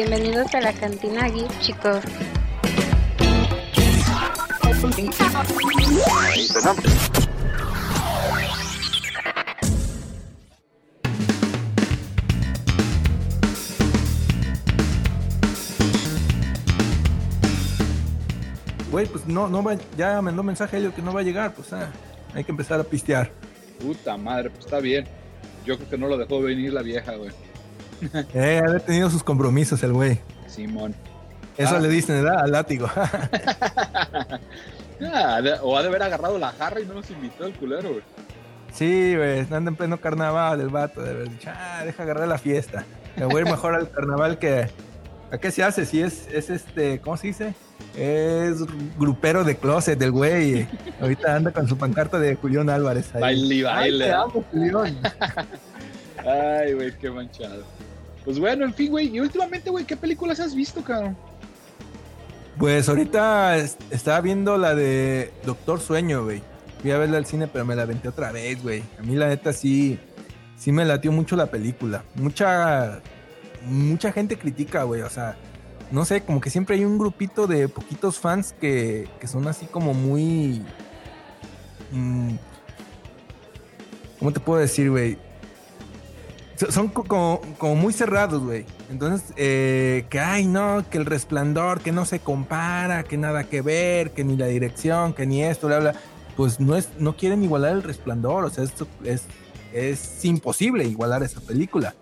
Bienvenidos a la cantina Geek, chicos. Güey, pues no, no va, ya mandó mensaje Elio que no va a llegar, pues ah, hay que empezar a pistear. Puta madre, pues está bien. Yo creo que no lo dejó venir la vieja, güey. Eh, ha tenido sus compromisos el güey. Simón. Eso Ah. le dicen, ¿verdad? Al látigo. Ah, de- o ha de haber agarrado la jarra y no nos invitó el culero, güey. sí, güey, anda en pleno carnaval el vato, de haber dicho, ah, deja agarrar la fiesta. Me voy a ir mejor al carnaval que... ¿A qué se hace? Si es, es este, ¿cómo se dice? Es grupero de closet del güey. Ahorita anda con su pancarta de Julián Álvarez. ahí. Baile Ay, baile. te amo, Julián. Ay, güey, qué manchado. Pues bueno, en fin, güey. Y últimamente, güey, ¿qué películas has visto, cabrón? Pues ahorita es- estaba viendo la de Doctor Sueño, güey. Fui a verla al cine, pero me la aventé otra vez, güey. A mí la neta sí, sí me latió mucho la película. Mucha, mucha gente critica, güey. O sea, no sé, como que siempre hay un grupito de poquitos fans que, que son así como muy... mm, ¿Cómo te puedo decir, güey? So- Son co- como, como muy cerrados, güey. Entonces, eh, que ay, no, que el resplandor, que no se compara, que nada que ver, que ni la dirección, que ni esto, bla, bla. Pues no es, no quieren igualar el resplandor. O sea, esto es, es imposible igualar esa película.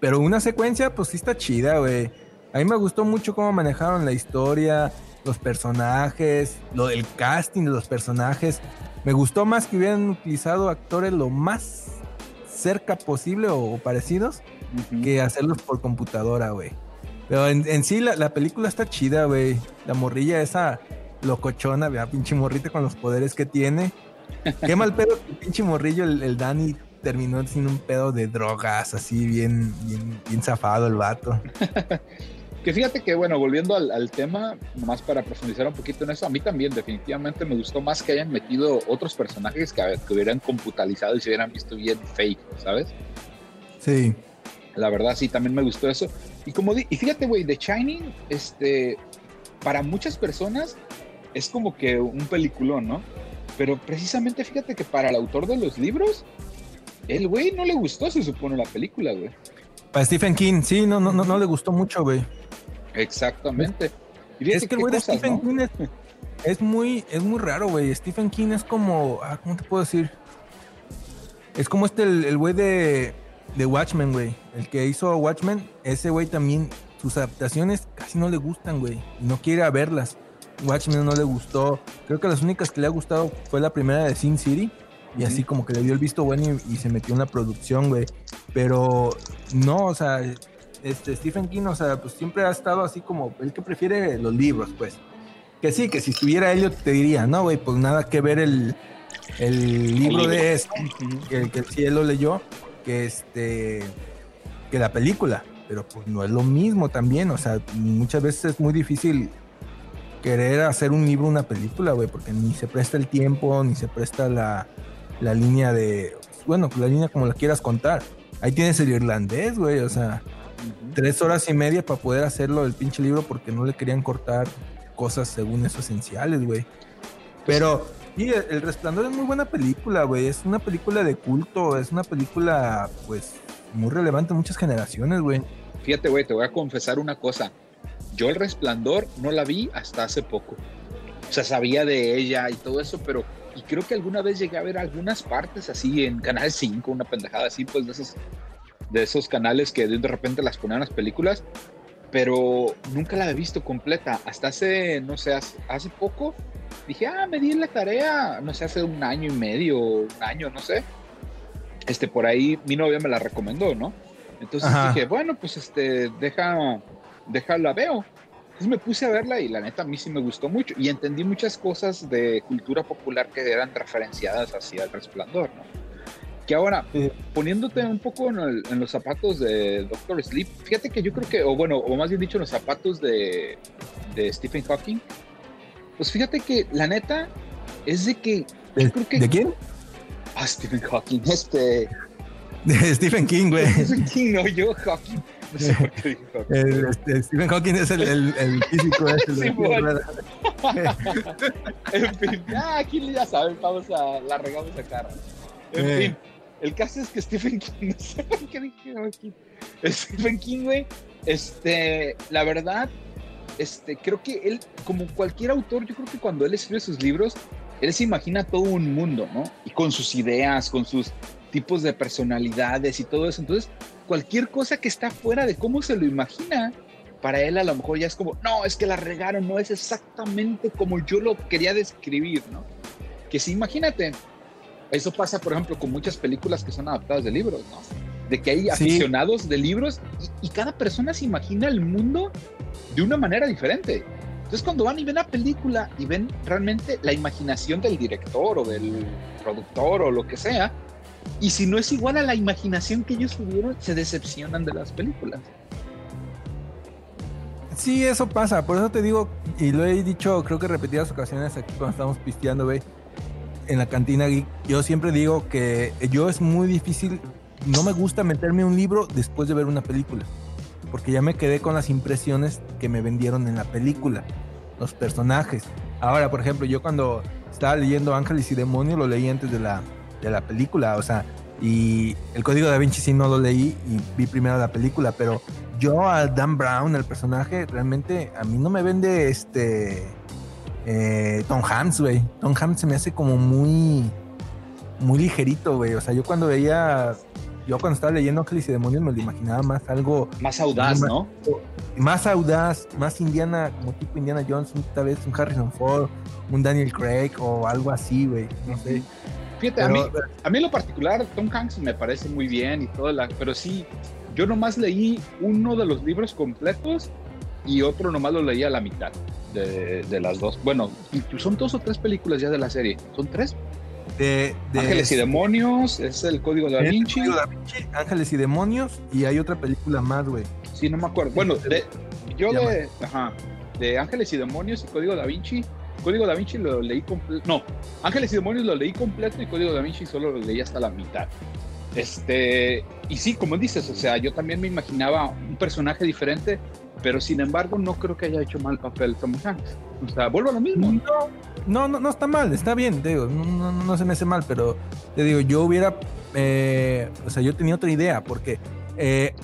Pero una secuencia, pues sí está chida, güey. A mí me gustó mucho cómo manejaron la historia, los personajes, lo del casting de los personajes. Me gustó más que hubieran utilizado actores lo más cerca posible o, o parecidos Ujú. que hacerlos por computadora, güey. Pero en, en sí la, la película está chida, güey. La morrilla esa locochona, vea, pinche morrita con los poderes que tiene. Qué mal pedo que pinche morrillo, el, el Danny, terminó sin un pedo de drogas, así bien, bien, bien zafado el vato. Que fíjate que, bueno, volviendo al, al tema, nomás para profundizar un poquito en eso, a mí también definitivamente me gustó más que hayan metido otros personajes que, que hubieran computalizado y se hubieran visto bien fake, ¿sabes? Sí. La verdad, sí, también me gustó eso. Y como di- y fíjate, güey, The Shining, este, para muchas personas es como que un peliculón, ¿no? Pero precisamente fíjate que para el autor de los libros, el güey no le gustó, se supone, la película, güey. Para Stephen King, sí, no, no, no, no le gustó mucho, güey. Exactamente. Y Es que el güey de cosas, Stephen ¿no? King es, es muy, es muy raro, güey. Stephen King es como, ah, ¿cómo te puedo decir? Es como este, el güey de, de Watchmen, güey. El que hizo Watchmen, ese güey también, sus adaptaciones casi no le gustan, güey. No quiere a verlas. Watchmen no le gustó. Creo que las únicas que le ha gustado fue la primera de Sin City. Y así como que le dio el visto bueno y, y se metió en la producción, güey. Pero no, o sea, este Stephen King, o sea, pues siempre ha estado así como el que prefiere los libros, pues. Que sí, que si estuviera Elliot te diría, no, güey, pues nada que ver el, el libro de eso, que, que sí él lo leyó, que este, que la película. Pero pues no es lo mismo también, o sea, muchas veces es muy difícil querer hacer un libro, una película, güey, porque ni se presta el tiempo, ni se presta la, la línea de, bueno, la línea como la quieras contar. Ahí tienes el irlandés, güey, o sea, Tres horas y media para poder hacerlo del pinche libro porque no le querían cortar cosas según eso esenciales, güey. Pero, y el, Resplandor es muy buena película, güey. Es una película de culto, es una película, pues, muy relevante en muchas generaciones, güey. Fíjate, güey, te voy a confesar una cosa. Yo el resplandor no la vi hasta hace poco. O sea, sabía de ella y todo eso, pero y creo que alguna vez llegué a ver algunas partes así en Canal 5, una pendejada así, pues de esos, de esos canales que de repente las ponían las películas, pero nunca la he visto completa. Hasta hace, no sé, hace, hace poco dije, ah, me di la tarea, no sé, hace un año y medio, un año, no sé. Este, por ahí mi novia me la recomendó, ¿no? Entonces Ajá. dije, bueno, pues este, deja, déjala veo. Entonces me puse a verla y la neta a mí sí me gustó mucho y entendí muchas cosas de cultura popular que eran referenciadas hacia el resplandor, ¿no? Que ahora, poniéndote un poco en, el- en los zapatos de Doctor Sleep, fíjate que yo creo que, o bueno, o más bien dicho, en los zapatos de, de Stephen Hawking, pues fíjate que la neta es de que ¿De, yo creo que ¿de quién? Ah, Stephen Hawking, este. De Stephen King, güey. Stephen King, no, yo, Hawking. No sé por qué. El, este, Stephen Hawking es el, físico. ese, el de Sí, bueno. En fin, ah, aquí ya saben, vamos a la regamos a cara. En Eh. fin, el caso es que Stephen King, no sé por qué dije Hawking. Stephen King, güey, este, la verdad, este, creo que él, como cualquier autor, yo creo que cuando él escribe sus libros, él se imagina todo un mundo, ¿no? Y con sus ideas, con sus tipos de personalidades y todo eso. Entonces, cualquier cosa que está fuera de cómo se lo imagina, para él a lo mejor ya es como, no, es que la regaron, no es exactamente como yo lo quería describir, ¿no? Que sí, imagínate, eso pasa, por ejemplo, con muchas películas que son adaptadas de libros, ¿no? De que hay Sí. aficionados de libros y, y cada persona se imagina el mundo de una manera diferente. Entonces, cuando van y ven la película y ven realmente la imaginación del director o del productor o lo que sea, y si no es igual a la imaginación que ellos tuvieron, se decepcionan de las películas. Sí, eso pasa. Por eso te digo, y lo he dicho, creo que repetidas ocasiones aquí cuando estamos pisteando, güey, en la cantina geek. Yo siempre digo que yo es muy difícil, no me gusta meterme un libro después de ver una película. Porque ya me quedé con las impresiones que me vendieron en la película, los personajes. Ahora, por ejemplo, yo cuando estaba leyendo Ángeles y Demonios lo leí antes de la, de la película, o sea, y el Código da Vinci sí no lo leí y vi primero la película, pero yo a Dan Brown, el personaje, realmente a mí no me vende este eh, Tom Hanks, güey. Tom Hanks se me hace como muy muy ligerito, güey. O sea, yo cuando veía yo cuando estaba leyendo Ángeles y Demonios me lo imaginaba más algo Más audaz, ¿no? más audaz, más Indiana, como tipo Indiana Jones, tal vez un Harrison Ford, un Daniel Craig o algo así, güey. No sé. Fíjate, a mí, Pero, a mí en lo particular, Tom Hanks me parece muy bien y todo, la, pero sí, yo nomás leí uno de los libros completos y otro nomás lo leí a la mitad de, de las dos. Bueno, son dos o tres películas ya de la serie. ¿Son tres? de, de- Ángeles y Demonios, es el Código da es Vinci. Código Da Vinci, Ángeles y Demonios y hay otra película más, güey. Sí, no me acuerdo. Bueno, de, yo de, ajá, de Ángeles y Demonios y Código da Vinci, Código da Vinci lo leí completo. No, Ángeles y Demonios lo leí completo y Código da Vinci solo lo leí hasta la mitad. Este, y sí, como dices, o sea, yo también me imaginaba un personaje diferente, pero sin embargo no creo que haya hecho mal papel Tom Hanks. O sea, vuelvo a lo mismo. No, no, no, está mal, está bien, te digo, no, no, no se me hace mal, pero te digo, yo hubiera, eh, o sea, yo tenía otra idea, porque eh,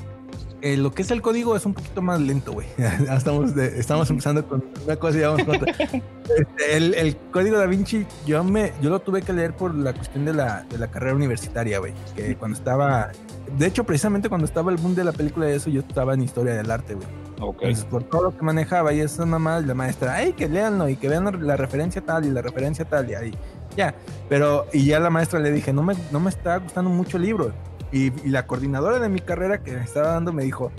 eh, lo que es el código es un poquito más lento, güey. Estamos, de- estamos empezando con una cosa y vamos con otra. Este, el, el código da Vinci, yo me, yo lo tuve que leer por la cuestión de la, de la carrera universitaria, güey. Que cuando estaba, de hecho, precisamente cuando estaba el boom de la película de eso, yo estaba en historia del arte, güey. Por todo lo que manejaba y esas mamás, la maestra, ay, que leanlo y que vean la, referencia tal y la referencia tal y ahí, ya. Pero, y ya la maestra le dije, no me, no me está gustando mucho el libro. Y, y la coordinadora de mi carrera que me estaba dando me dijo,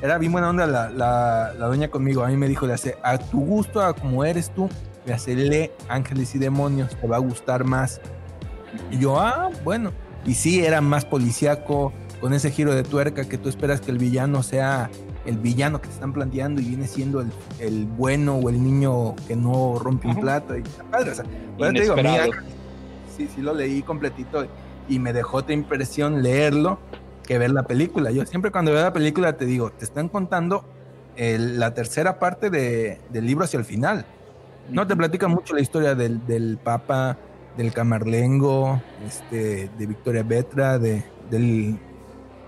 era bien buena onda la, la, la doña conmigo, a mí me dijo, le hace, a tu gusto, a como eres tú, le hace, lee Ángeles y Demonios, te va a gustar más. Y yo, ah, bueno. Y sí, era más policíaco, con ese giro de tuerca que tú esperas que el villano sea el villano que te están planteando y viene siendo el, el bueno o el niño que no rompe un Ajá. plato. Y está padre, o sea, por eso te digo, a mí Inesperado. Ángeles- sí, sí lo leí completito y me dejó otra impresión leerlo que ver la película. Yo siempre cuando veo la película te digo, te están contando el- la tercera parte de- del libro hacia el final. No te platican mucho la historia del, del Papa, del Camarlengo, este, de Victoria Vetra, de, del,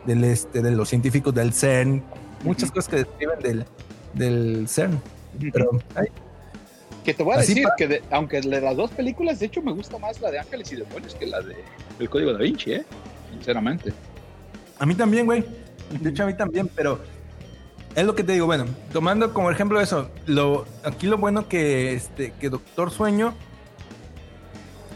del, este, de los científicos del CERN, muchas cosas que describen del, del CERN. Pero ay, Que te voy a Así decir que de- aunque de las dos películas, de hecho, me gusta más la de Ángeles y Demonios que la de El Código da Vinci, ¿eh? Sinceramente. a mí también, güey. De hecho, a mí también, pero es lo que te digo. Bueno, tomando como ejemplo eso, lo, aquí lo bueno que, este, que Doctor Sueño,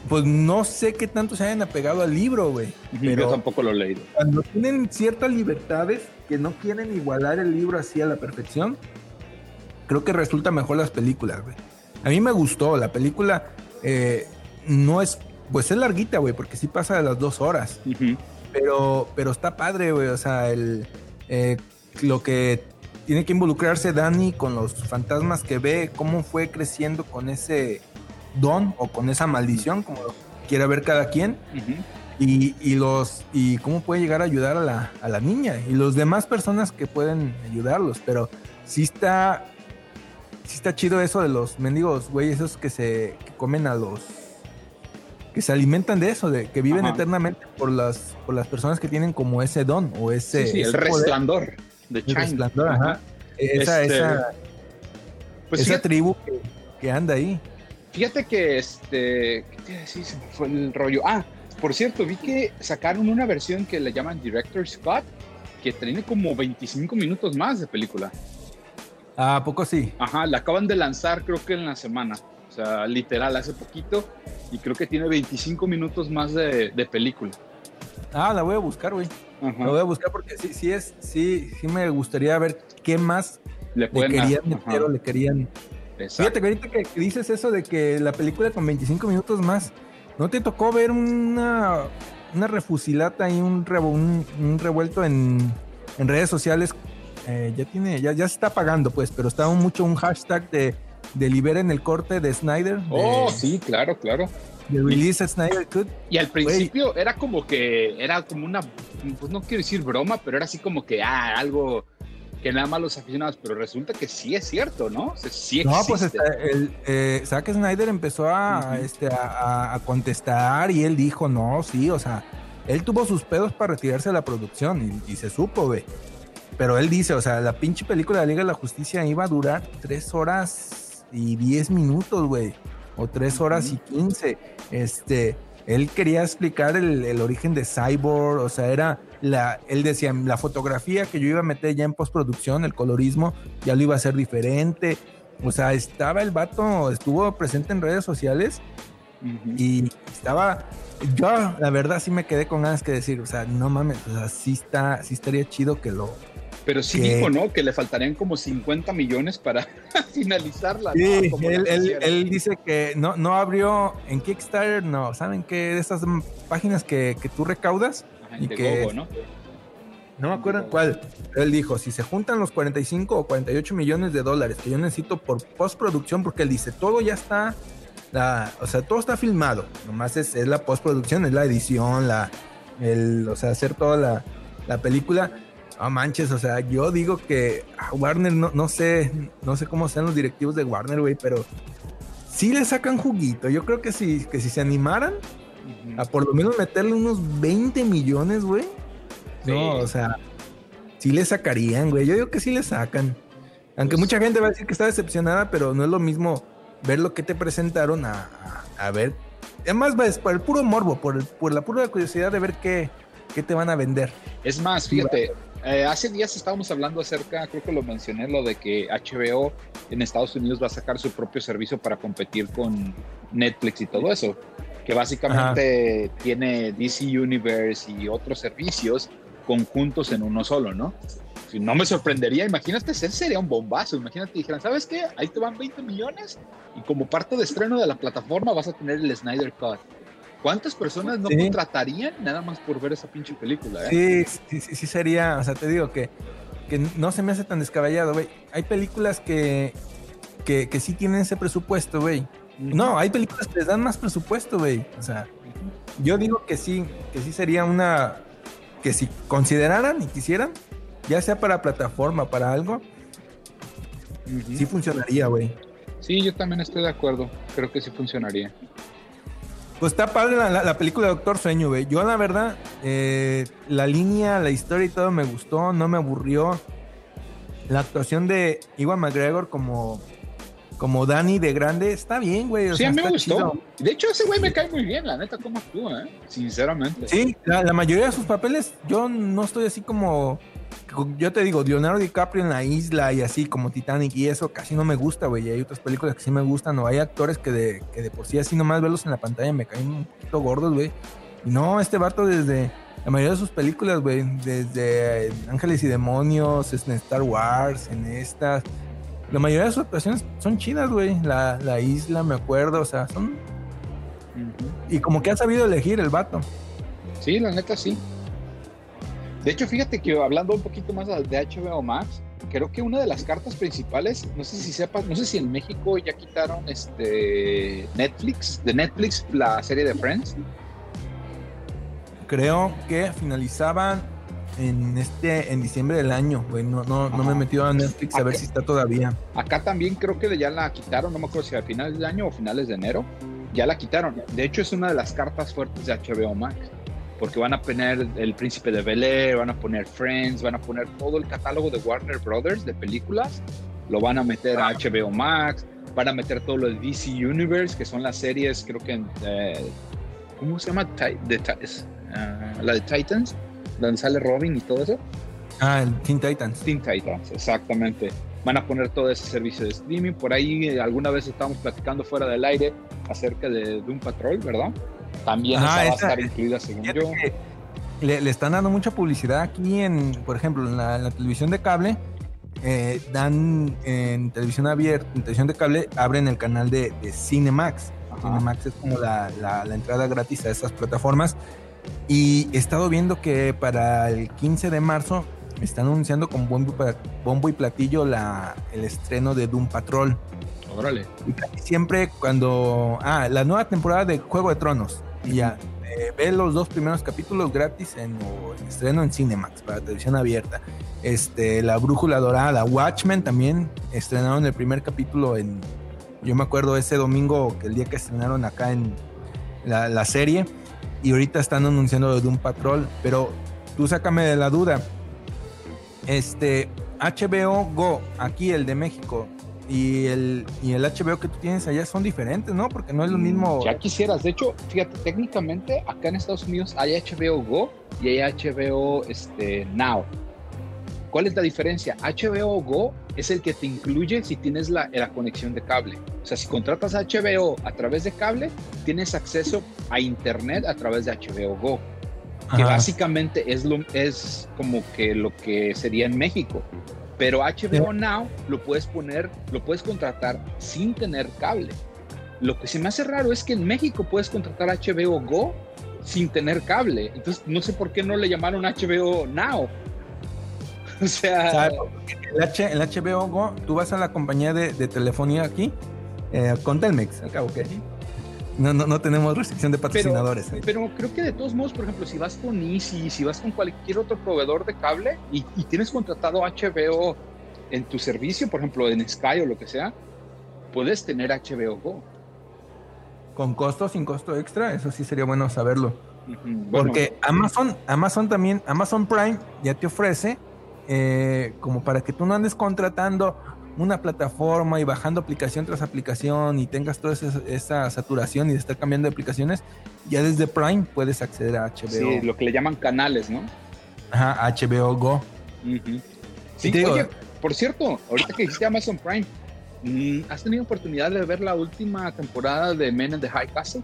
pues no sé qué tanto se hayan apegado al libro, güey. Pero- Yo tampoco lo he leído. cuando tienen ciertas libertades que no quieren igualar el libro así a la perfección, creo que resulta mejor las películas, güey. A mí me gustó, la película eh, no es, pues es larguita, güey, porque sí pasa de las dos horas, pero, pero está padre, güey, o sea, el, eh, lo que tiene que involucrarse Dani con los fantasmas que ve, cómo fue creciendo con ese don o con esa maldición, como quiera ver cada quien y, y los y cómo puede llegar a ayudar a la, a la niña y los demás personas que pueden ayudarlos, pero sí está sí está chido eso de los mendigos, güey, esos que se que comen a los que se alimentan de eso, de que viven Ajá. eternamente por las por las personas que tienen como ese don o ese, Sí, sí, el poder, resplandor de el China. resplandor, ajá. Esa, Este, esa, Pues esa tribu que, que anda ahí. Fíjate que este. ¿Qué te? Se me fue el rollo. Ah, por cierto, vi que sacaron una versión que le llaman Director Scott, que tiene como 25 minutos más de película. Ah, ¿A poco sí? Ajá, la acaban de lanzar creo que en la semana. O sea, literal, hace poquito. Y creo que tiene 25 minutos más de, de película. Ah, la voy a buscar, güey. La voy a buscar porque sí, sí es, sí, sí me gustaría ver qué más Le querían meter o le querían. Exacto. Fíjate que ahorita que dices eso de que la película con 25 minutos más, ¿no te tocó ver una, una refusilata y un, un, un revuelto en, en redes sociales? Eh, ya tiene, ya, ya se está apagando, pues, pero estaba mucho un hashtag de, de liberen el corte de Snyder. De, Oh, sí, claro, claro. de release a Snyder Cut. Y al principio era como que, era como una, pues no quiero decir broma, pero era así como que, ah, algo que nada más los aficionados, pero resulta que sí es cierto, ¿no? O sea, sí existe. No, pues está, el, eh, Zack Snyder empezó a, este, a, contestar y él dijo, no, sí, o sea, él tuvo sus pedos para retirarse de la producción y, y se supo, güey. Pero él dice, o sea, la pinche película de la Liga de la Justicia iba a durar tres horas y diez minutos, güey. O tres horas y quince. Este, él quería explicar el, el origen de Cyborg, o sea, era la, él decía, la fotografía que yo iba a meter ya en postproducción, el colorismo, ya lo iba a hacer diferente. O sea, estaba el vato, estuvo presente en redes sociales y estaba, yo la verdad sí me quedé con ganas que decir, o sea, no mames, o sea, sí está, sí estaría chido que lo... Pero sí que- dijo, ¿no? Que le faltarían como 50 millones para finalizarla. ¿no? Sí, Como él, él- quisieran. él dice que no, no abrió en Kickstarter, no, ¿saben qué? De esas páginas que, que tú recaudas, Ajá, y que- Gogo, ¿no? no me acuerdo cuál. Él dijo, si se juntan los 45 o 48 millones de dólares que yo necesito por postproducción, porque él dice, todo ya está, la, o sea, todo está filmado, nomás es, es la postproducción, es la edición, la, el, o sea, hacer toda la, la película. No manches, o sea, yo digo que a Warner, no, no sé, no sé cómo sean los directivos de Warner, güey, pero sí le sacan juguito. Yo creo que si, que si se animaran a por lo menos meterle unos 20 millones, güey. Sí. No, o sea, sí le sacarían, güey. Yo digo que sí le sacan. Aunque Pues- mucha gente va a decir que está decepcionada, pero no es lo mismo ver lo que te presentaron a, a- a ver. Además, ves, por el puro morbo, por, el- por la pura curiosidad de ver qué, qué te van a vender. Es más, fíjate, eh, hace días estábamos hablando acerca, creo que lo mencioné, lo de que HBO en Estados Unidos va a sacar su propio servicio para competir con Netflix y todo eso, que básicamente tiene DC Universe y otros servicios conjuntos en uno solo, ¿no? No me sorprendería, imagínate, ese sería un bombazo, imagínate, dijeran, ¿sabes qué? Ahí te van 20 millones y como parte de estreno de la plataforma vas a tener el Snyder Cut. ¿Cuántas personas no Sí. contratarían nada más por ver esa pinche película? eh? Sí, sí, sí, sí sería, o sea, te digo que, que no se me hace tan descabellado, güey. Hay películas que, que, que sí tienen ese presupuesto, güey. No, hay películas que les dan más presupuesto, güey. O sea, yo digo que sí, que sí sería una, que si consideraran y quisieran, ya sea para plataforma, para algo, sí funcionaría, güey. Sí, yo también estoy de acuerdo. Creo que sí funcionaría. Pues está padre la, la- la película de Doctor Sueño, güey. Yo, la verdad, eh, la línea, la historia y todo me gustó, no me aburrió. La actuación de Iwan McGregor como, como Danny de grande está bien, güey. o sí, sea, a mí me está gustó. chido. De hecho, ese güey me cae muy bien, la neta, cómo actúa, ¿eh? Sinceramente. Sí, la, la mayoría de sus papeles, yo no estoy así como. Yo te digo, Leonardo DiCaprio en la isla y así como Titanic y eso casi no me gusta, güey. Y hay otras películas que sí me gustan, o hay actores que de, que de por sí así nomás verlos en la pantalla me caen un poquito gordos, güey. Y no, este vato desde la mayoría de sus películas, güey, desde eh, Ángeles y Demonios, en Star Wars, en estas. La mayoría de sus actuaciones son chidas, güey. La, la isla, me acuerdo, o sea, son. Y como que ha sabido elegir el vato. Sí, la neta, sí. De hecho, fíjate que hablando un poquito más de HBO Max, creo que una de las cartas principales, no sé si sepas, no sé si en México ya quitaron este Netflix, de Netflix, la serie de Friends. creo que finalizaban en este en diciembre del año, güey. No, no, no me he metido a Netflix a ver si está todavía. Acá también creo que ya la quitaron, no me acuerdo si a finales de año o finales de enero. Ya la quitaron. De hecho, es una de las cartas fuertes de HBO Max. Porque van a poner El Príncipe de Bel Air, van a poner Friends, van a poner todo el catálogo de Warner Brothers de películas. Lo van a meter a HBO Max. Van a meter todo lo de DC Universe, que son las series, creo que. Eh, ¿Cómo se llama? De, ah, la de Titans donde sale Robin y todo eso. Ah, el Teen Titans. Teen Titans, exactamente. Van a poner todo ese servicio de streaming. Por ahí eh, alguna vez estábamos platicando fuera del aire acerca de Doom Patrol, ¿verdad? También va a estar incluida, según yo. Le, están dando mucha publicidad aquí en, por ejemplo, en la, televisión de cable. Eh, dan en televisión abierta, en televisión de cable, abren el canal de, Cinemax. Cinemax es como la, la, entrada gratis a esas plataformas y he estado viendo que para el 15 de marzo están anunciando con bombo y platillo la, el estreno de Doom Patrol. Y siempre cuando. Ah, la nueva temporada de Juego de Tronos. Y ya. Eh, ve los dos primeros capítulos gratis en, estreno en Cinemax para televisión abierta. Este, La Brújula Dorada, Watchmen también estrenaron el primer capítulo en. Yo me acuerdo ese domingo, que el día que estrenaron acá en la, la serie y ahorita están anunciando de un patrol, pero tú sácame de la duda. Este HBO Go, aquí el de México, y el, y el HBO que tú tienes allá son diferentes, ¿no? Porque no es lo mm, mismo. Ya quisieras. De hecho, fíjate, técnicamente acá en Estados Unidos hay HBO Go y hay HBO este, Now. ¿Cuál es la diferencia? HBO Go es el que te incluye si tienes la, la, conexión de cable. O sea, si contratas HBO a través de cable, tienes acceso a Internet a través de HBO Go. Que básicamente es, lo, es como que lo que sería en México. Pero HBO Now lo puedes poner, lo puedes contratar sin tener cable. Lo que se me hace raro es que en México puedes contratar HBO Go sin tener cable. Entonces, no sé por qué no le llamaron HBO Now O sea. El, H, el HBO Go, tú vas a la compañía de, telefonía aquí, eh, con Telmex, al cabo, que no, no, no tenemos restricción de patrocinadores. Pero, pero, creo que de todos modos, por ejemplo, si vas con Easy, si vas con cualquier otro proveedor de cable y, tienes contratado HBO en tu servicio, por ejemplo, en Sky o lo que sea, puedes tener HBO Go. ¿Con costo, sin costo extra? Eso sí sería bueno saberlo. Porque Amazon, Amazon también, Amazon Prime ya te ofrece eh, como para que tú no andes contratando una plataforma y bajando aplicación tras aplicación y tengas toda esa, saturación y de estar cambiando de aplicaciones, ya desde Prime puedes acceder a HBO. Sí, lo que le llaman canales, ¿no? Ajá, HBO Go. Sí, oye, por cierto, ahorita que hiciste Amazon Prime, mm, ¿has tenido oportunidad de ver la última temporada de Men in the High Castle?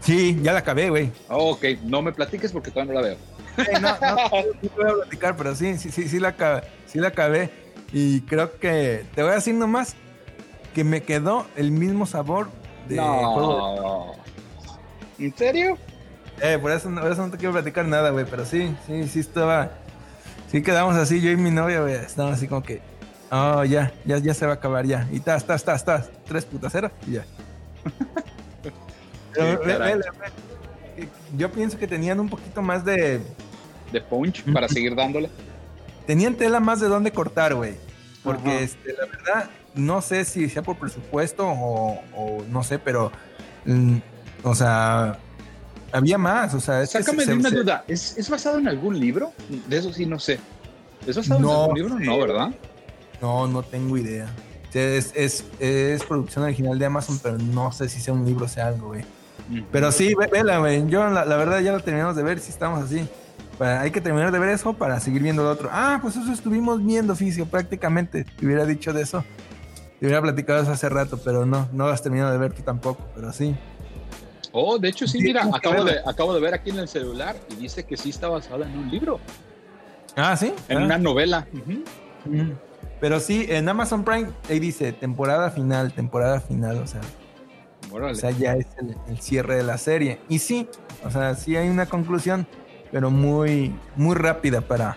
Sí, ya la acabé, güey. Oh, ok, no me platiques porque todavía no la veo no, no, no, voy a platicar, pero sí, sí, sí, sí la, acabé, sí la acabé. Y creo que te voy a decir nomás que me quedó el mismo sabor de no. ¿En serio? Eh, por eso, por eso no te quiero platicar nada, güey, pero sí, sí, sí estaba. Sí quedamos así, yo y mi novia, güey, estábamos así como que. Oh, ya, ya, ya se va a acabar ya. Y estás, estás, estás, estás. Tres putaceras y ya. yo pienso que tenían un poquito más de de punch para seguir dándole. Tenían tela más de dónde cortar, güey. Porque este, la verdad, no sé si sea por presupuesto o, no sé, pero. Mm, o sea. Había más, o sea. Sácame de una duda. ¿Es, basado en algún libro? De eso sí no sé. ¿Es basado en algún libro? No, ¿verdad? No, no tengo idea. Es, es, es, producción original de Amazon, pero no sé si sea un libro o sea algo, güey. Pero sí, vela, güey. Yo, la, la, verdad, ya lo terminamos de ver, si estamos así hay que terminar de ver eso para seguir viendo lo otro. Ah, pues eso estuvimos viendo, Fisio, prácticamente. Te hubiera dicho de eso. Te hubiera platicado eso hace rato, pero no, no has terminado de ver tú tampoco, pero sí. Oh, de hecho sí, mira, acabo de, acabo de ver aquí en el celular y dice que sí está basada en un libro. Ah, sí. En una novela. Pero sí, en Amazon Prime ahí dice temporada final, temporada final, o sea. O sea, ya es el, cierre de la serie. Y sí, o sea, sí hay una conclusión pero muy, muy rápida para,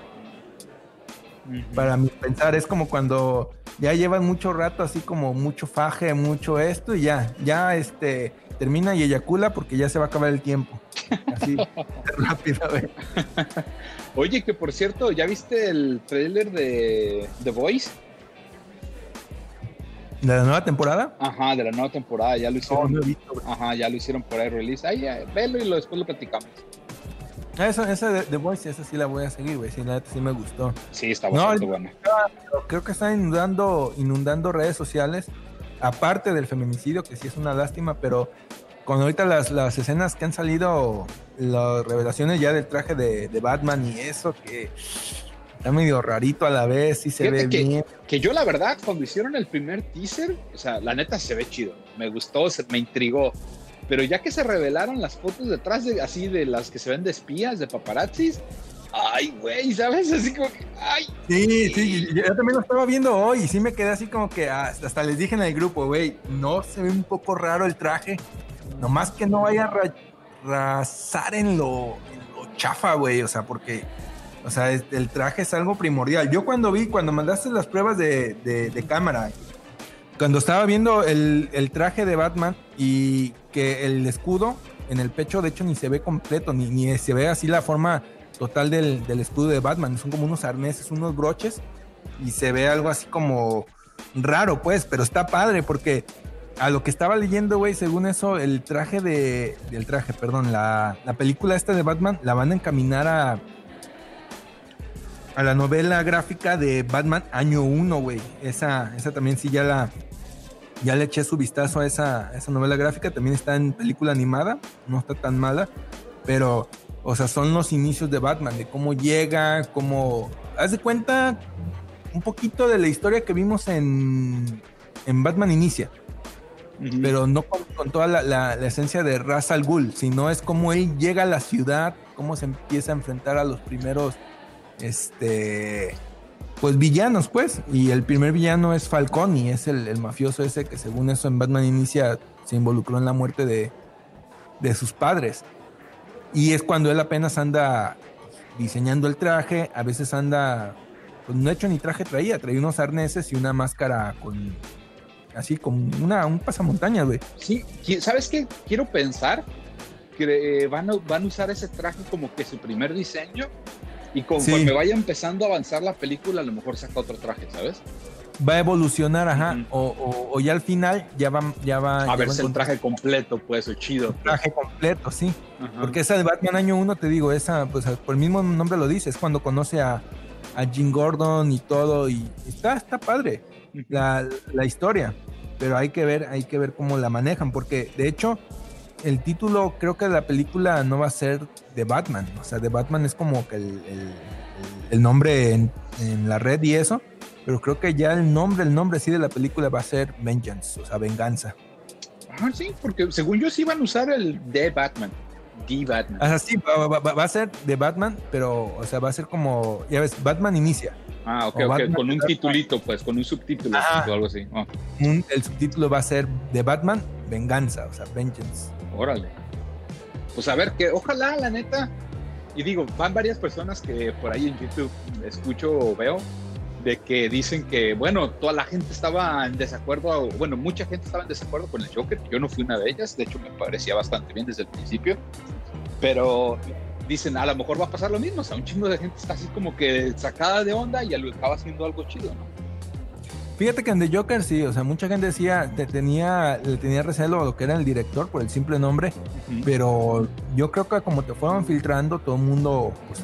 para mi pensar. Es como cuando ya llevan mucho rato, así como mucho faje, mucho esto, y ya, ya este, termina y eyacula porque ya se va a acabar el tiempo. Así, rápido. Oye, que por cierto, ¿ya viste el trailer de The Voice? ¿De la nueva temporada? Ajá, de la nueva temporada, ya lo hicieron. no. Ajá, ya lo hicieron por ahí release. Ahí, velo y lo, después lo platicamos. Ah, Esa, esa de The Voice, esa sí la voy a seguir, güey. Sí, la neta sí me gustó. Sí, está bastante buena. Creo que están inundando, inundando redes sociales, aparte del feminicidio, que sí es una lástima, pero con ahorita las, las escenas que han salido, las revelaciones ya del traje de, de Batman y eso, que está medio rarito a la vez, sí se Fíjate ve que- bien. Que yo la verdad, cuando hicieron el primer teaser, o sea, la neta se ve chido. Me gustó, se- me intrigó. Pero ya que se revelaron las fotos detrás de así de las que se ven de espías, de paparazzis, ay, güey, ¿sabes? Así como que, ay, Sí, sí, yo también lo estaba viendo hoy y sí me quedé así como que ah, hasta les dije en el grupo, güey, no se ve un poco raro el traje, nomás que no vaya a ra- rasar en lo, en lo chafa, güey, o sea, porque, o sea, el traje es algo primordial. Yo cuando vi, cuando mandaste las pruebas de, de- de cámara, cuando estaba viendo el, el traje de Batman y que el escudo en el pecho, de hecho, ni se ve completo, ni, ni se ve así la forma total del, escudo de Batman. Son como unos arneses, unos broches y se ve algo así como raro, pues, pero está padre porque a lo que estaba leyendo, güey, según eso, el traje de, del traje, perdón, la, la película esta de Batman la van a encaminar a a la novela gráfica de Batman año 1, güey. Esa, esa también sí ya la ya le eché su vistazo a esa, a esa novela gráfica. También está en película animada, no está tan mala, pero, o sea, son los inicios de Batman, de cómo llega, cómo. Haz de cuenta un poquito de la historia que vimos en, en Batman Inicia, pero no con, con toda la, la- la esencia de Ra's al Ghul, sino es cómo él llega a la ciudad, cómo se empieza a enfrentar a los primeros, este, pues villanos, pues. Y el primer villano es Falcone, es el, el mafioso ese que según eso en Batman Inicia se involucró en la muerte de, de sus padres. Y es cuando él apenas anda diseñando el traje, a veces anda, pues no hecho ni traje traía, traía unos arneses y una máscara con, así como una, un pasamontañas, güey. Sí, ¿sabes qué? Quiero pensar que eh, van van a usar ese traje como que su primer diseño y conforme Sí. vaya empezando a avanzar la película, a lo mejor saca otro traje, ¿sabes? Va a evolucionar, ajá, o, o- o ya al final ya va, ya va, A verse el traje completo, pues, o chido. un traje completo, sí. Ajá. Porque esa de Batman año 1, te digo, esa, pues por el mismo nombre lo dice, es cuando conoce a, a Jim Gordon y todo, y está, está padre la, la historia, pero hay que ver, hay que ver cómo la manejan, porque de hecho el título creo que la película no va a ser de Batman, o sea, de Batman es como que el, el- el- nombre en, en la red y eso, pero creo que ya el nombre, el nombre sí de la película va a ser Vengeance, o sea, venganza. Ajá, sí, porque según yo sí iban a usar el de Batman. The Batman. O sea, sí, va, va- va- va a ser de Batman, pero, o sea, va a ser como, ya ves, Batman inicia. Ah, ok, ok, con un titulito, pues, con un subtítulo Ajá. o algo así. Ah, Un- el subtítulo va a ser de Batman, venganza, o sea, vengeance. Órale. Pues a ver, que ojalá, la neta, y digo, van varias personas que por ahí en YouTube escucho o veo, de que dicen que, bueno, toda la gente estaba en desacuerdo, bueno, mucha gente estaba en desacuerdo con el Joker, yo no fui una de ellas, de hecho me parecía bastante bien desde el principio, pero dicen, a lo mejor va a pasar lo mismo, o sea, un chingo de gente está así como que sacada de onda y acaba haciendo algo chido, ¿no? Fíjate que en The Joker sí, o sea, mucha gente decía, te- tenía, le tenía recelo a lo que era el director por el simple nombre, pero yo creo que como te fueron filtrando, todo el mundo, pues,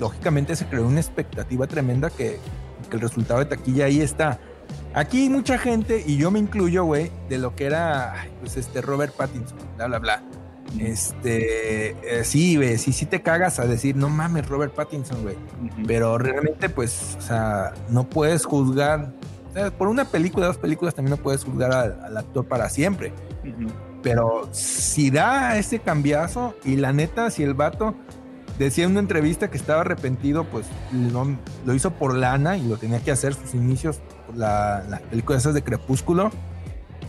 lógicamente se creó una expectativa tremenda que, que el resultado de taquilla ahí está. Aquí mucha gente, y yo me incluyo, güey, de lo que era, pues, este Robert Pattinson, bla, bla, bla. Este, eh, sí, güey, sí, sí te cagas a decir, no mames, Robert Pattinson, güey. Pero realmente, pues, o sea, no puedes juzgar. Por una película, dos películas, también no puedes juzgar al, al actor para siempre. Ujú. Pero si da ese cambiazo, y la neta, si el vato decía en una entrevista que estaba arrepentido, pues lo, lo hizo por lana y lo tenía que hacer sus inicios, la, las películas esas de Crepúsculo.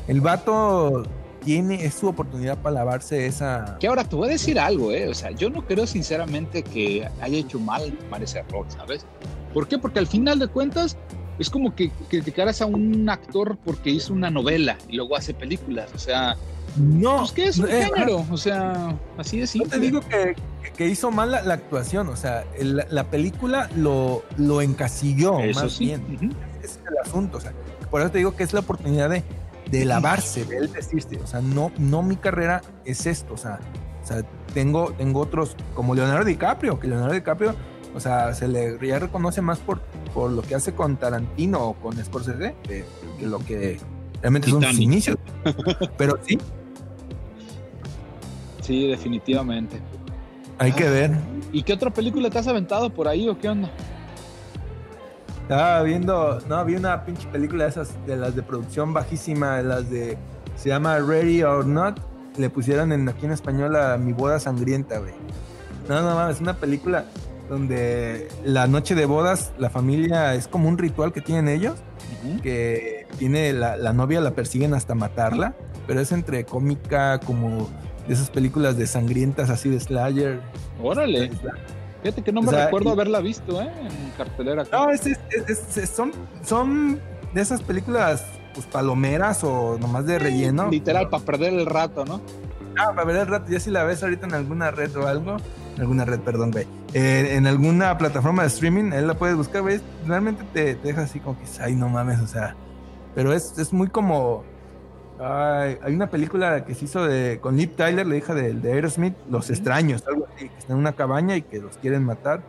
El vato tiene, es su oportunidad para lavarse esa. Que ahora te voy a decir algo, ¿eh? O sea, yo no creo sinceramente que haya hecho mal tomar ese error, ¿sabes? ¿Por qué? Porque al final de cuentas es como que criticaras a un actor porque hizo una novela y luego hace películas. O sea, No, Pues, ¿qué es un eh, género? O sea, así de simple. te digo que, que hizo mal la, la actuación, o sea, el- la película lo, lo encasilló Eso más sí. bien. Ese es el asunto, o sea, por eso te digo que es la oportunidad de, de lavarse, de él decirte, o sea, no, no mi carrera es esto, o sea, o sea tengo, tengo otros, como Leonardo DiCaprio, que Leonardo DiCaprio, o sea, se le ya reconoce más por, por lo que hace con Tarantino o con Scorsese, que, que lo que realmente son sus inicios. Pero sí, Sí, definitivamente. hay que ver. ¿Y qué otra película te has aventado por ahí o qué onda? Estaba viendo, no, vi una pinche película de esas, de las de producción bajísima, de las de, se llama Ready or Not, le pusieron en, aquí en español a Mi Boda Sangrienta, güey. No, no mames, es una película donde la noche de bodas, la familia es como un ritual que tienen ellos, que tiene la, la novia, la persiguen hasta matarla, pero es entre cómica, como de esas películas de sangrientas así de Slayer. Órale. Fíjate que no me O sea, recuerdo y- haberla visto, ¿eh? En cartelera. No, es, es- es- es- son, son de esas películas pues palomeras o nomás de relleno. Literal, para perder el rato, ¿no? Ah, para ver el rato, ya si la ves ahorita en alguna red o algo, alguna red, perdón, güey, eh, en alguna plataforma de streaming, él la puedes buscar, güey, realmente te, te deja así como que, ay, no mames, o sea, pero es, es muy como, ay, hay una película que se hizo de, con Liv Tyler, la hija de, de Aerosmith, Los Extraños, algo así, que están en una cabaña y que los quieren matar.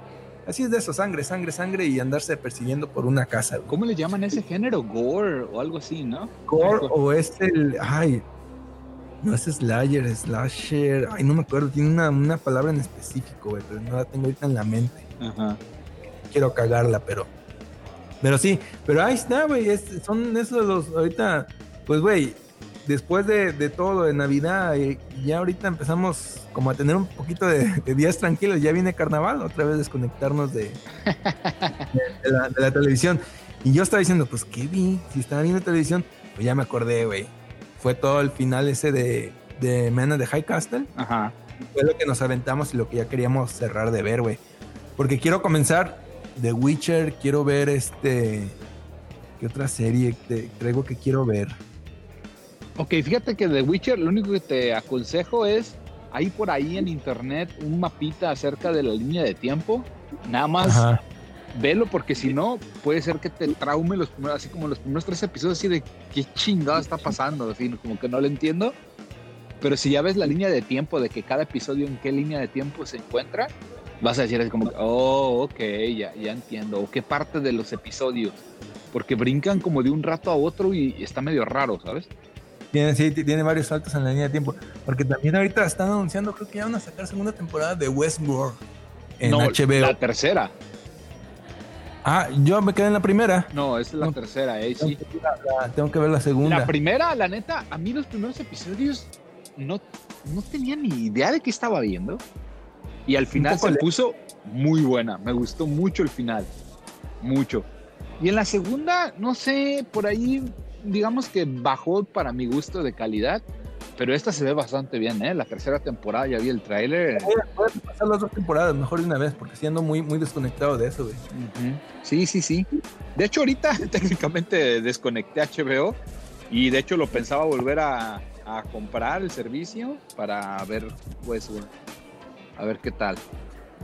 Así es de eso, sangre, sangre, sangre y andarse persiguiendo por una casa, güey. ¿Cómo le llaman ese género? Gore o algo así, ¿no? Gore o es el. Ay, no es Slayer, Slasher. Ay, no me acuerdo. Tiene una, una palabra en específico, güey, pero no la tengo ahorita en la mente. Ajá. Quiero cagarla, pero. Pero sí, pero ahí está, güey. es- son esos los. Ahorita, pues, güey, después de, de todo de Navidad, y ya ahorita empezamos como a tener un poquito de, de días tranquilos. Ya viene carnaval, otra vez desconectarnos de, de, la, de la televisión. Y yo estaba diciendo, pues, ¿qué vi? Si estaba viendo televisión, pues ya me acordé, güey. Fue todo el final ese de, de Man of the High Castle. Ajá. Fue lo que nos aventamos y lo que ya queríamos cerrar de ver, güey. Porque quiero comenzar The Witcher, quiero ver este. ¿Qué otra serie te traigo que quiero ver? Ok, fíjate que de Witcher lo único que te aconsejo es, hay por ahí en internet un mapita acerca de la línea de tiempo. Nada más Ajá. Velo porque si no puede ser que te traume los primeros, así como los primeros tres episodios así de qué chingado está pasando, así como que no lo entiendo. Pero si ya ves la línea de tiempo de que cada episodio en qué línea de tiempo se encuentra, vas a decir así como, oh, ok, ya, ya entiendo. O qué parte de los episodios. Porque brincan como de un rato a otro y está medio raro, ¿sabes? Tiene, sí, tiene varios saltos en la línea de tiempo. Porque también ahorita están anunciando, creo que ya van a sacar segunda temporada de Westworld en no, HBO. La tercera. Ah, yo me quedé en la primera. No, esa es la No. tercera, eh, sí. La- tengo que ver la segunda. La primera, la neta, a mí los primeros episodios no, no tenía ni idea de qué estaba viendo. Y al final se le- puso muy buena. Me gustó mucho el final. Mucho. Y en la segunda, no sé, por ahí, digamos que bajó para mi gusto de calidad. Pero esta se ve bastante bien, ¿eh? La tercera temporada, ya vi el tráiler. Voy a- pasar las dos temporadas mejor de una vez, porque siendo muy, muy desconectado de eso, güey. Ujú. Sí, sí, sí. De hecho, ahorita técnicamente desconecté HBO y de hecho lo pensaba volver a, a comprar el servicio para ver, güey, a ver qué tal.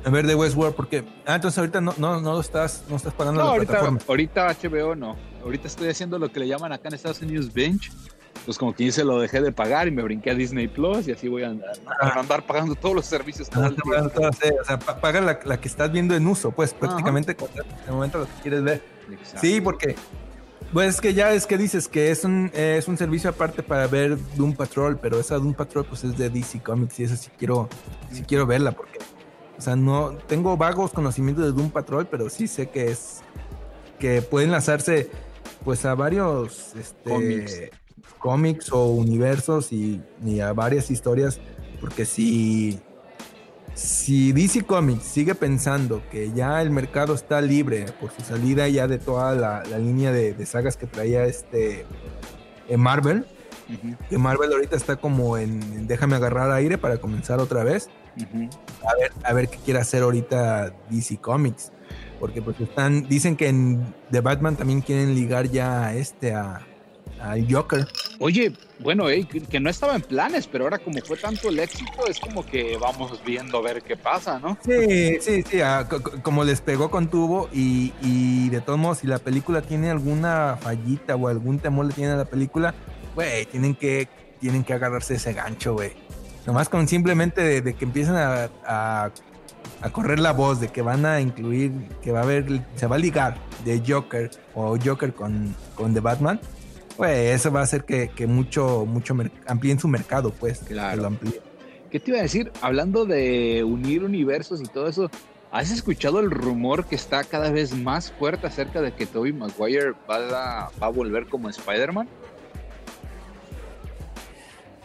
A ver, de Westworld, porque. Ah, entonces ahorita no, no, no lo estás, no estás pagando No, la ahorita, plataforma. ahorita HBO no. Ahorita estoy haciendo lo que le llaman acá en Estados Unidos bench. Pues como que hice lo dejé de pagar y me brinqué a Disney Plus y así voy a andar, a andar pagando todos los servicios todo Ah, el pagando todas, eh, o sea, pa- paga la, la que estás viendo en uso, pues prácticamente con el momento lo que quieres ver. Exacto. Sí, porque. Pues es que ya es que dices que es un, eh, es un servicio aparte para ver Doom Patrol, pero esa Doom Patrol pues es de DC Comics y esa sí quiero, sí quiero verla porque, o sea, no tengo vagos conocimientos de Doom Patrol, pero sí sé que es que puede enlazarse pues a varios este, Cómics. Cómics o universos y, y a varias historias, porque si si DC Comics sigue pensando que ya el mercado está libre por su salida ya de toda la, la línea de, de sagas que traía este eh, Marvel, que Marvel ahorita está como en, en déjame agarrar aire para comenzar otra vez, a ver, a ver qué quiere hacer ahorita DC Comics. Porque pues están, dicen que en The Batman también quieren ligar ya a este a, al Joker. Oye, bueno, que, no estaba en planes, pero ahora como fue tanto el éxito, es como que vamos viendo a ver qué pasa, ¿no? Sí, sí, sí, ah, co- co- como les pegó con tubo y, y de todos modos, si la película tiene alguna fallita o algún temor le tiene a la película, güey, tienen que, tienen que agarrarse ese gancho, güey. Nomás con simplemente de, de que empiezan a, a- a correr la voz de que van a incluir, que va a haber, se va a ligar de Joker o Joker con, con The Batman, pues eso va a hacer que, que mucho, mucho amplíen su mercado, pues. que Claro. lo amplíen. ¿Qué te iba a decir? Hablando de unir universos y todo eso, ¿has escuchado el rumor que está cada vez más fuerte acerca de que Tobey Maguire va a, va a volver como Spider-Man?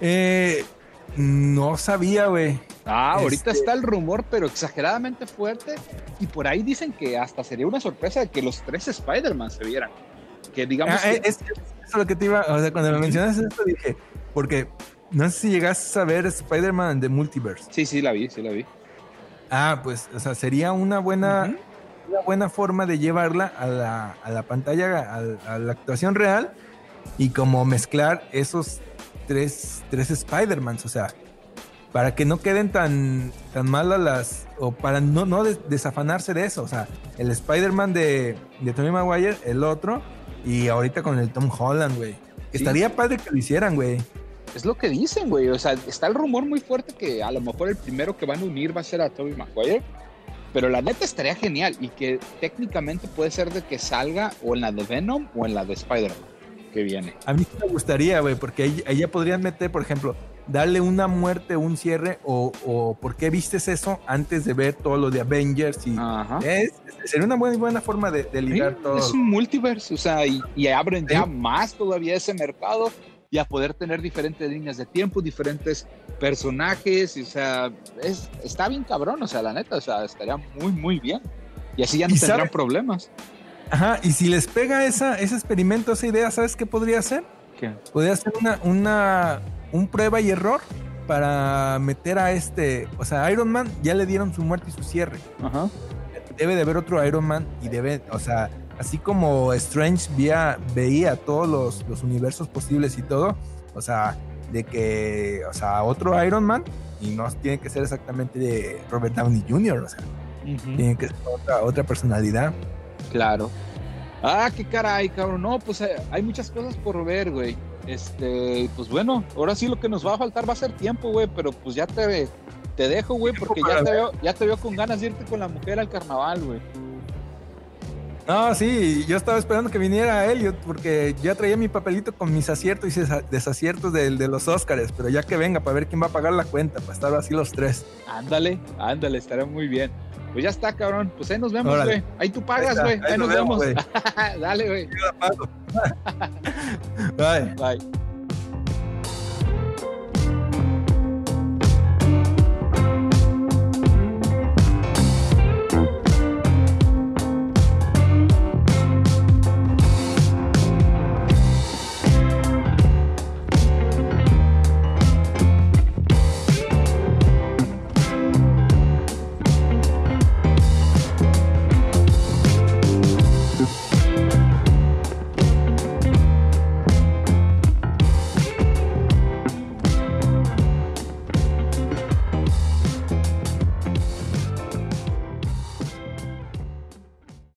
Eh, no sabía, güey. Ah, ahorita Este- está el rumor, pero exageradamente fuerte. Y por ahí dicen que hasta sería una sorpresa que los tres Spider-Man se vieran. Digamos Ah, eh, que- es, lo que te iba, o sea, cuando me mencionas esto dije, porque no sé si llegaste a ver Spider-Man de Multiverse. Sí, sí, la vi, sí la vi. Ah, pues, o sea, sería una buena, una buena forma de llevarla a la, a la pantalla, a, a la actuación real y como mezclar esos tres, tres Spider-Mans, o sea, para que no queden tan, tan malas las, o para no, no des- desafanarse de eso, o sea, el Spider-Man de, de Tobey Maguire, el otro, y ahorita con el Tom Holland, güey. Sí. Estaría padre que lo hicieran, güey. Es lo que dicen, güey. O sea, está el rumor muy fuerte que a lo mejor el primero que van a unir va a ser a Tobey Maguire. Pero la neta estaría genial y que técnicamente puede ser de que salga o en la de Venom o en la de Spider-Man que viene. A mí me gustaría, güey, porque ahí, ahí ya podrían meter, por ejemplo, darle una muerte, un cierre, o, o por qué vistes eso antes de ver todo lo de Avengers y es, sería una buena, buena forma de, de Sí, ligar todo. es un multiverse, o sea, y, y abren Sí. ya más todavía ese mercado y a poder tener diferentes líneas de tiempo, diferentes personajes, y, o sea, es, está bien cabrón, o sea, la neta, o sea, estaría muy, muy bien. Y así ya no ¿Y tendrán sabe- problemas. Ajá, y si les pega esa, ese experimento, esa idea, ¿sabes qué podría hacer? ¿Qué? Podría ser una, una, un prueba y error para meter a este, o sea, Iron Man ya le dieron su muerte y su cierre. Ajá. debe de haber otro Iron Man y debe, o sea, así como Strange veía, veía todos los, los universos posibles y todo, o sea, de que, o sea, otro Iron Man y no tiene que ser exactamente de Robert Downey Jr., o sea, tiene que ser otra, otra personalidad. Claro. Ah, qué caray, cabrón. No, pues eh, hay muchas cosas por ver, güey. Este, pues bueno, ahora sí lo que nos va a faltar va a ser tiempo, güey, pero pues ya te, te dejo, güey, porque ya te, veo, ya te veo con ganas de irte con la mujer al carnaval, güey. No, sí, yo estaba esperando que viniera Elliot porque ya traía mi papelito con mis aciertos y desa- desaciertos del- de, los Oscars, pero ya que venga para ver quién va a pagar la cuenta, para estar así los tres. Ándale, ándale, estará muy bien. Pues ya está, cabrón. Pues ahí nos vemos, güey. Ahí tú pagas, güey. ahí nos nos vemos, vemos. Dale, güey. Bye. Bye.